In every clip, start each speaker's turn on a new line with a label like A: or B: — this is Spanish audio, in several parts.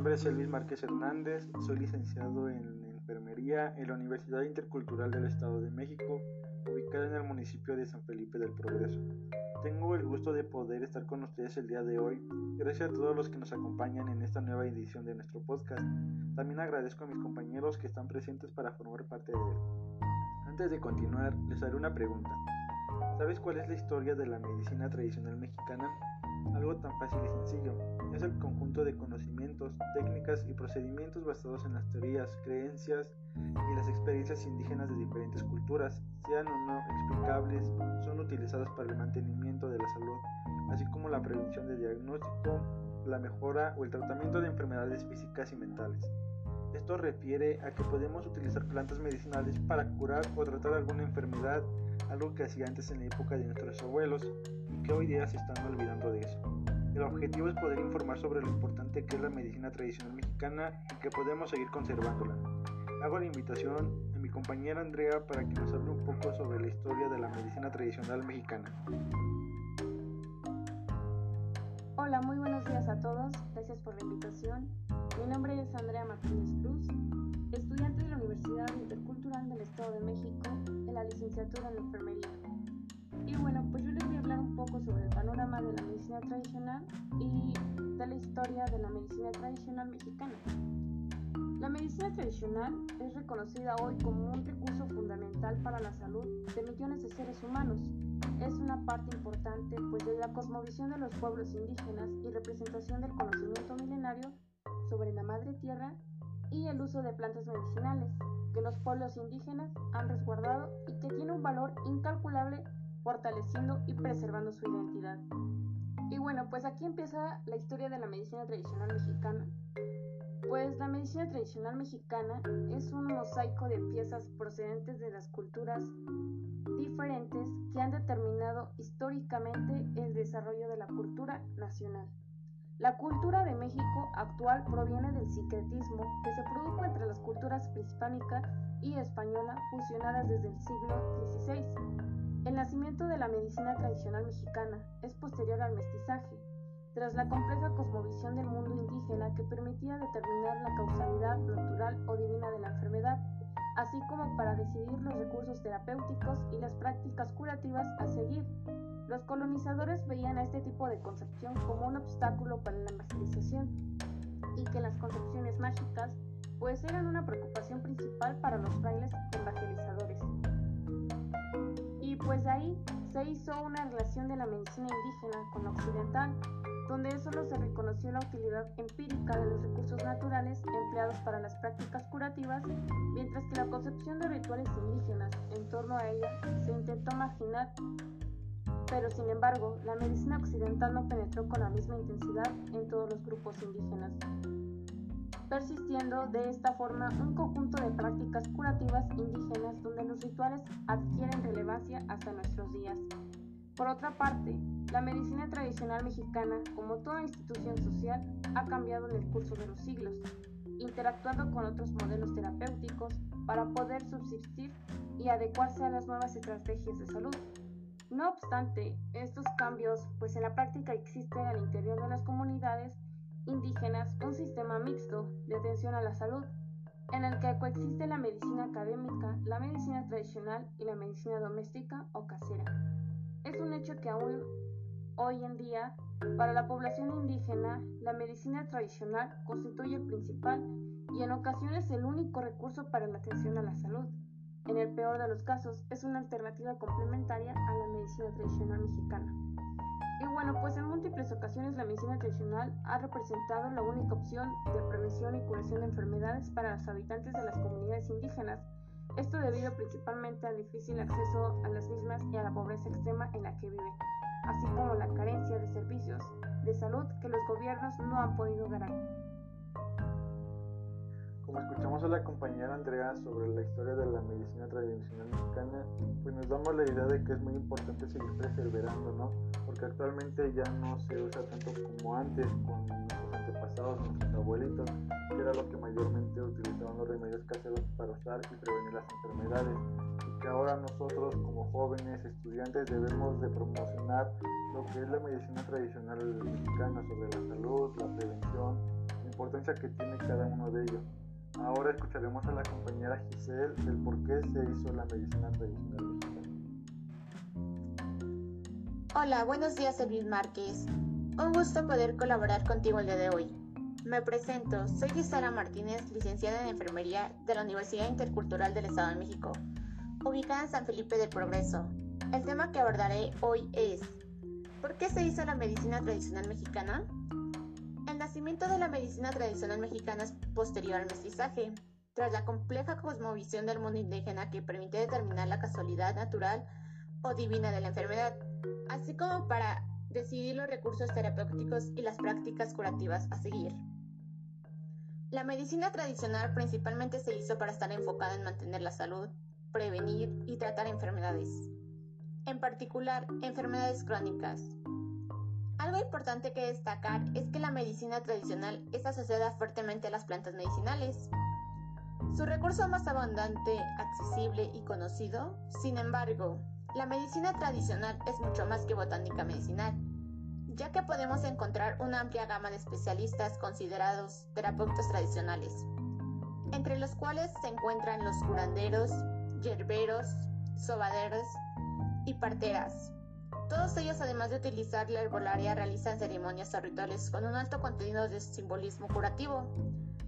A: nombre es Elvis Márquez Hernández, soy licenciado en Enfermería en la Universidad Intercultural del Estado de México, ubicada en el municipio de San Felipe del Progreso. Tengo el gusto de poder estar con ustedes el día de hoy. Gracias a todos los que nos acompañan en esta nueva edición de nuestro podcast. También agradezco a mis compañeros que están presentes para formar parte de él. Antes de continuar, les haré una pregunta. ¿Sabes cuál es la historia de la medicina tradicional mexicana? Algo tan fácil y sencillo. Es el conjunto de conocimientos, técnicas y procedimientos basados en las teorías, creencias y las experiencias indígenas de diferentes culturas, sean o no explicables, son utilizadas para el mantenimiento de la salud, así como la prevención de diagnóstico, la mejora o el tratamiento de enfermedades físicas y mentales. Esto refiere a que podemos utilizar plantas medicinales para curar o tratar alguna enfermedad, algo que hacía antes en la época de nuestros abuelos y que hoy día se están olvidando de eso. El objetivo es poder informar sobre lo importante que es la medicina tradicional mexicana y que podemos seguir conservándola. Hago la invitación a mi compañera Andrea para que nos hable un poco sobre la historia de la medicina tradicional mexicana.
B: Hola, muy buenos días a todos. Gracias por la invitación. Mi nombre es Andrea Martínez Cruz, estudiante de la Universidad Intercultural del Estado de México en la licenciatura en enfermería. Y bueno, pues yo les voy a hablar un poco sobre el panorama de la medicina tradicional y de la historia de la medicina tradicional mexicana. La medicina tradicional es reconocida hoy como un recurso fundamental para la salud de millones de seres humanos. Es una parte importante pues de la cosmovisión de los pueblos indígenas y representación del conocimiento milenario sobre la madre tierra y el uso de plantas medicinales que los pueblos indígenas han resguardado y que tiene un valor incalculable fortaleciendo y preservando su identidad. Y bueno, pues aquí empieza la historia de la medicina tradicional mexicana. Pues la medicina tradicional mexicana es un mosaico de piezas procedentes de las culturas diferentes que han determinado históricamente el desarrollo de la cultura nacional. La cultura de México actual proviene del secretismo que se produjo entre las culturas prehispánica y española fusionadas desde el siglo XVI el nacimiento de la medicina tradicional mexicana es posterior al mestizaje, tras la compleja cosmovisión del mundo indígena que permitía determinar la causalidad natural o divina de la enfermedad, así como para decidir los recursos terapéuticos y las prácticas curativas a seguir. Los colonizadores veían a este tipo de concepción como un obstáculo para la evangelización y que las concepciones mágicas pues eran una preocupación principal para los frailes evangelizadores pues de ahí se hizo una relación de la medicina indígena con la occidental, donde solo se reconoció la utilidad empírica de los recursos naturales empleados para las prácticas curativas, mientras que la concepción de rituales indígenas en torno a ella se intentó marginar. Pero sin embargo, la medicina occidental no penetró con la misma intensidad en todos los grupos indígenas persistiendo de esta forma un conjunto de prácticas curativas indígenas donde los rituales adquieren relevancia hasta nuestros días. Por otra parte, la medicina tradicional mexicana, como toda institución social, ha cambiado en el curso de los siglos, interactuando con otros modelos terapéuticos para poder subsistir y adecuarse a las nuevas estrategias de salud. No obstante, estos cambios, pues en la práctica existen al interior de las comunidades, indígenas un sistema mixto de atención a la salud, en el que coexiste la medicina académica, la medicina tradicional y la medicina doméstica o casera. Es un hecho que aún hoy en día, para la población indígena, la medicina tradicional constituye el principal y en ocasiones el único recurso para la atención a la salud. En el peor de los casos, es una alternativa complementaria a la medicina tradicional mexicana. Y bueno, pues en múltiples ocasiones la medicina tradicional ha representado la única opción de prevención y curación de enfermedades para los habitantes de las comunidades indígenas. Esto debido principalmente al difícil acceso a las mismas y a la pobreza extrema en la que viven, así como la carencia de servicios de salud que los gobiernos no han podido garantizar.
A: Como escuchamos a la compañera Andrea sobre la historia de la medicina tradicional mexicana, pues nos damos la idea de que es muy importante seguir perseverando, ¿no? Porque actualmente ya no se usa tanto como antes con nuestros antepasados, nuestros abuelitos, que era lo que mayormente utilizaban los remedios caseros para usar y prevenir las enfermedades. Y que ahora nosotros como jóvenes, estudiantes, debemos de promocionar lo que es la medicina tradicional mexicana sobre la salud, la prevención importancia que tiene cada uno de ellos. Ahora escucharemos a la compañera Giselle del por qué se hizo la medicina tradicional mexicana.
C: Hola, buenos días, Elvis Márquez. Un gusto poder colaborar contigo el día de hoy. Me presento, soy Gisela Martínez, licenciada en Enfermería de la Universidad Intercultural del Estado de México, ubicada en San Felipe del Progreso. El tema que abordaré hoy es ¿Por qué se hizo la medicina tradicional mexicana? Nacimiento de la medicina tradicional mexicana es posterior al mestizaje, tras la compleja cosmovisión del mundo indígena que permite determinar la casualidad natural o divina de la enfermedad, así como para decidir los recursos terapéuticos y las prácticas curativas a seguir. La medicina tradicional principalmente se hizo para estar enfocada en mantener la salud, prevenir y tratar enfermedades, en particular enfermedades crónicas, algo importante que destacar es que la medicina tradicional es asociada fuertemente a las plantas medicinales. Su recurso más abundante, accesible y conocido, sin embargo, la medicina tradicional es mucho más que botánica medicinal, ya que podemos encontrar una amplia gama de especialistas considerados terapeutas tradicionales, entre los cuales se encuentran los curanderos, yerberos, sobaderos y parteras, todos ellos, además de utilizar la herbolaria, realizan ceremonias o rituales con un alto contenido de simbolismo curativo.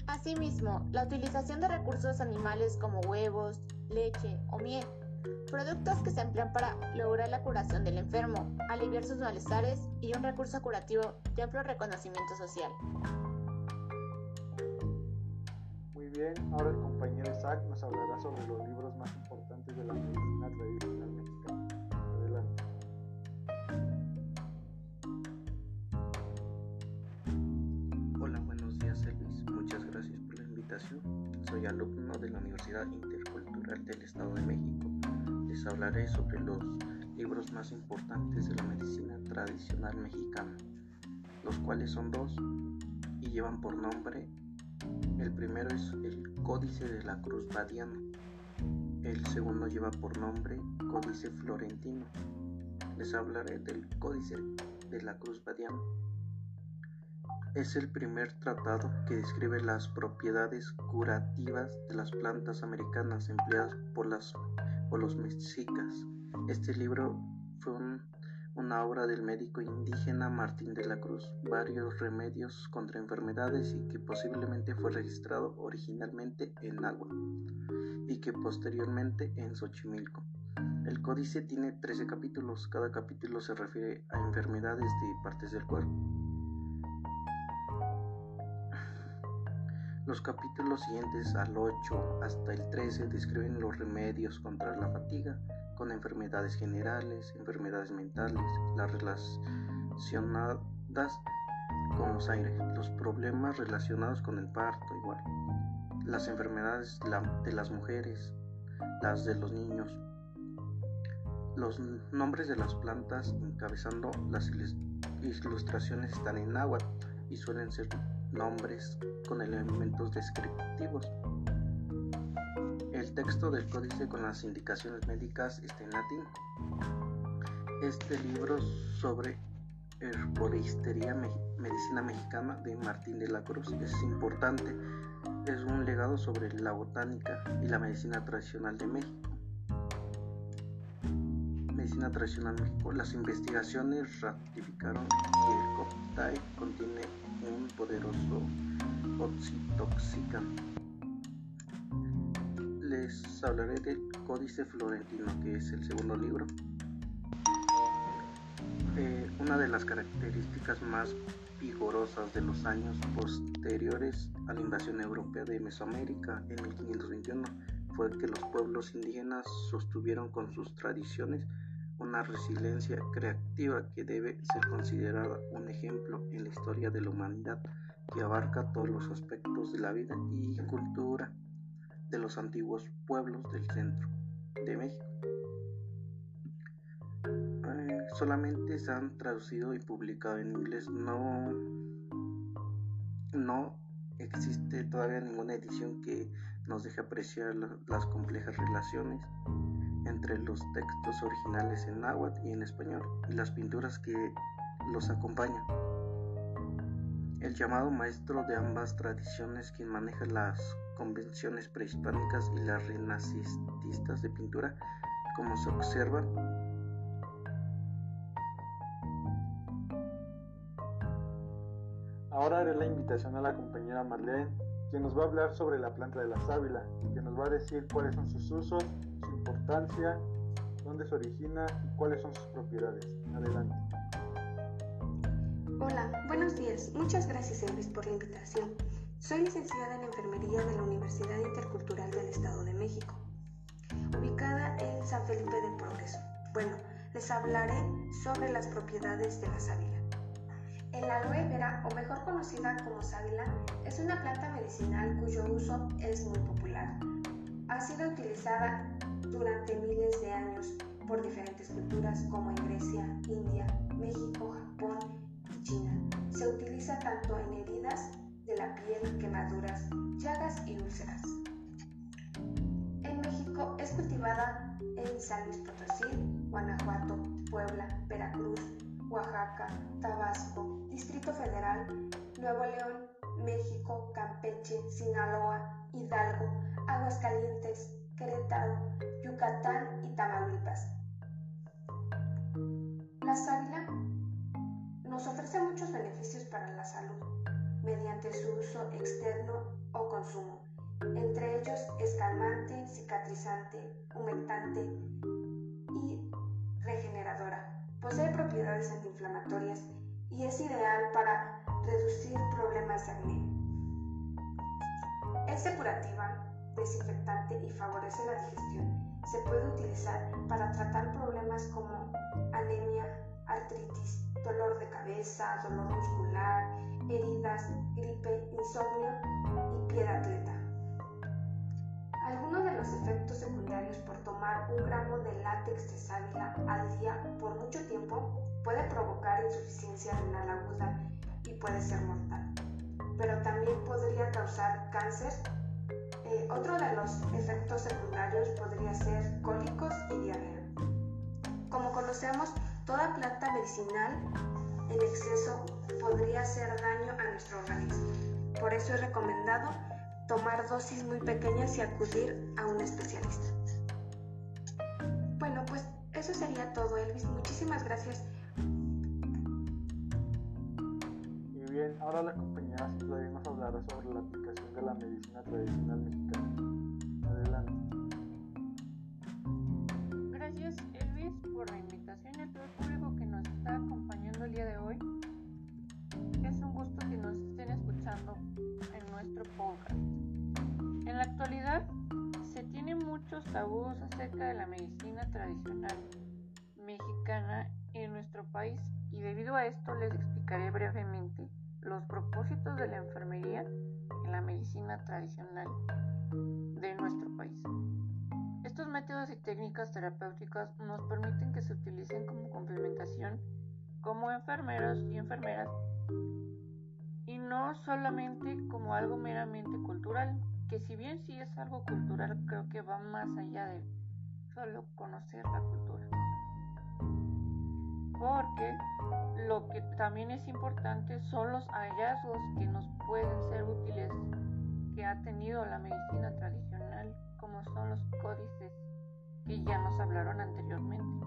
C: Asimismo, la utilización de recursos animales como huevos, leche o miel, productos que se emplean para lograr la curación del enfermo, aliviar sus malestares y un recurso curativo de amplio reconocimiento social.
A: Muy bien, ahora el compañero Isaac nos hablará sobre los libros más importantes de la medicina tradicional
D: Soy alumno de la Universidad Intercultural del Estado de México. Les hablaré sobre los libros más importantes de la medicina tradicional mexicana, los cuales son dos y llevan por nombre, el primero es el Códice de la Cruz Badiana, el segundo lleva por nombre Códice Florentino. Les hablaré del Códice de la Cruz Badiana. Es el primer tratado que describe las propiedades curativas de las plantas americanas empleadas por, las, los mexicas. Este libro fue una obra del médico indígena Martín de la Cruz, varios remedios contra enfermedades y que posiblemente fue registrado originalmente en Agua y que posteriormente en Xochimilco. El códice tiene 13 capítulos, cada capítulo se refiere a enfermedades de partes del cuerpo. Los capítulos siguientes al 8 hasta el 13 describen los remedios contra la fatiga, con enfermedades generales, enfermedades mentales, las relacionadas con los aires, los problemas relacionados con el parto igual, las enfermedades de las mujeres, las de los niños, los nombres de las plantas encabezando las ilustraciones están en agua y suelen ser nombres con elementos descriptivos. El texto del códice con las indicaciones médicas está en latín. Este libro sobre herboristería medicina mexicana de Martín de la Cruz es importante. Es un legado sobre la botánica y la medicina tradicional de México. Medicina tradicional México. Las investigaciones ratificaron que el coptai contiene un poderoso oxitoxicante. Les hablaré del Códice Florentino, que es el segundo libro. Eh, una de las características más vigorosas de los años posteriores a la invasión europea de Mesoamérica en 1521 fue que los pueblos indígenas sostuvieron con sus tradiciones una resiliencia creativa que debe ser considerada un ejemplo en la historia de la humanidad que abarca todos los aspectos de la vida y cultura de los antiguos pueblos del centro de México. Eh, solamente se han traducido y publicado en inglés, no, no existe todavía ninguna edición que nos deje apreciar las complejas relaciones entre los textos originales en náhuatl y en español y las pinturas que los acompañan. el llamado maestro de ambas tradiciones, quien maneja las convenciones prehispánicas y las renacentistas de pintura, como se observa.
A: Ahora haré la invitación a la compañera Marlene, quien nos va a hablar sobre la planta de la sábila, que nos va a decir cuáles son sus usos, su importancia, dónde se origina y cuáles son sus propiedades. Adelante.
E: Hola, buenos días. Muchas gracias, Elvis, por la invitación. Soy licenciada en Enfermería de la Universidad Intercultural del Estado de México, ubicada en San Felipe del Progreso. Bueno, les hablaré sobre las propiedades de la sábila. El aloe vera, o mejor conocida como sábila, es una planta medicinal cuyo uso es muy popular. Ha sido utilizada durante miles de años por diferentes culturas como en Grecia, India, México, Japón China. Se utiliza tanto en heridas de la piel, quemaduras, llagas y úlceras. En México es cultivada en San Luis Potosí, Guanajuato, Puebla, Veracruz, Oaxaca, Tabasco, Distrito Federal, Nuevo León, México, Campeche, Sinaloa, Hidalgo, Aguascalientes, Querétaro, Yucatán y Tamaulipas. La sábila nos ofrece muchos beneficios para la salud mediante su uso externo o consumo. Entre ellos es calmante, cicatrizante, humectante problemas de acné. Es depurativa, desinfectante y favorece la digestión. Se puede utilizar para tratar problemas como anemia, artritis, dolor de cabeza, dolor muscular, heridas, gripe, insomnio y pie de atleta. Algunos de los efectos secundarios por tomar un gramo de látex de sábila al día por mucho tiempo puede provocar insuficiencia renal aguda y puede ser mortal, pero también podría causar cáncer. Eh, otro de los efectos secundarios podría ser cólicos y diarrea. Como conocemos, Toda planta medicinal en exceso podría hacer daño a nuestro organismo. Por eso es recomendado tomar dosis muy pequeñas y acudir a un especialista. Bueno, pues eso sería todo, Elvis. Muchísimas gracias.
A: Ahora la compañera Citlali nos hablará sobre la aplicación de la medicina tradicional mexicana. Adelante.
F: Gracias, Elvis, por la invitación está acompañando el día de hoy. Es un gusto que nos estén escuchando en nuestro podcast. En la actualidad se tienen muchos tabús acerca de la medicina tradicional mexicana en nuestro país y debido a esto les explicaré brevemente los propósitos de la enfermería en la medicina tradicional de nuestro país. Estos métodos y técnicas terapéuticas nos permiten que se utilicen como complementación como enfermeros y enfermeras y no solamente como algo meramente cultural, que si bien sí es algo cultural, creo que va más allá de solo conocer la cultura. Porque lo que también es importante son los hallazgos que nos pueden ser útiles que ha tenido la medicina tradicional como son los códices que ya nos hablaron anteriormente.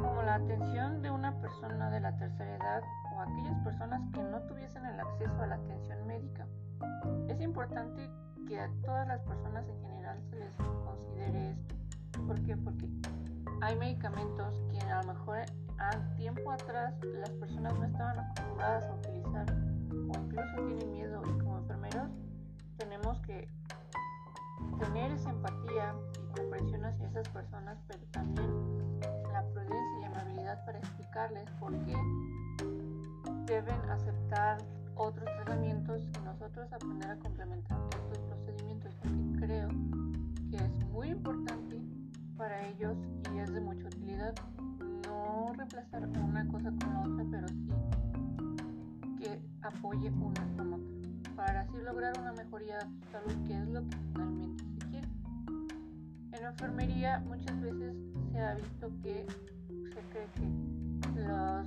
F: Como la atención de una persona de la tercera edad o aquellas personas que no tuviesen el acceso a la atención médica. Es importante que a todas las personas en general se les considere esto. ¿Por qué? Porque hay medicamentos que a lo mejor atrás las personas no estaban acostumbradas a utilizar o incluso tienen miedo y como enfermeros tenemos que tener esa empatía y comprensión hacia esas personas, pero también la prudencia y amabilidad para explicarles por qué deben aceptar otros tratamientos y nosotros aprender a complementar estos procedimientos, porque creo que es muy importante para ellos y es de mucha utilidad no reemplazar una apoye una con otra, para así lograr una mejoría de salud, que es lo que finalmente en enfermería muchas veces se ha visto que se cree que los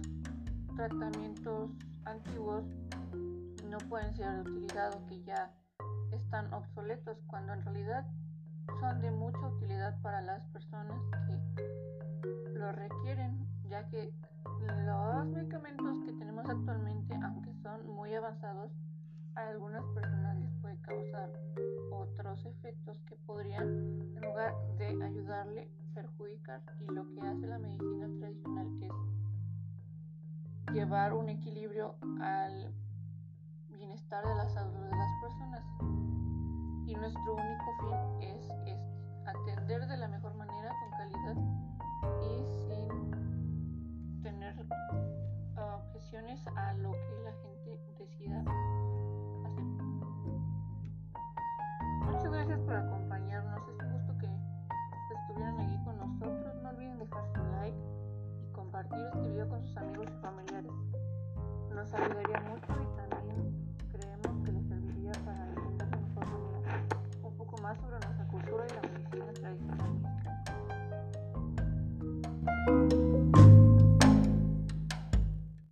F: tratamientos antiguos no pueden ser o que ya están obsoletos cuando en realidad son de mucha utilidad para las personas que lo requieren, ya que los a algunas personas les puede causar otros efectos que podrían, en lugar de ayudarle, perjudicar. Y lo que hace la medicina tradicional es llevar un equilibrio al bienestar de la salud de las personas. Y nuestro único fin es este, atender de la mejor manera, con calidad y sin tener uh, objeciones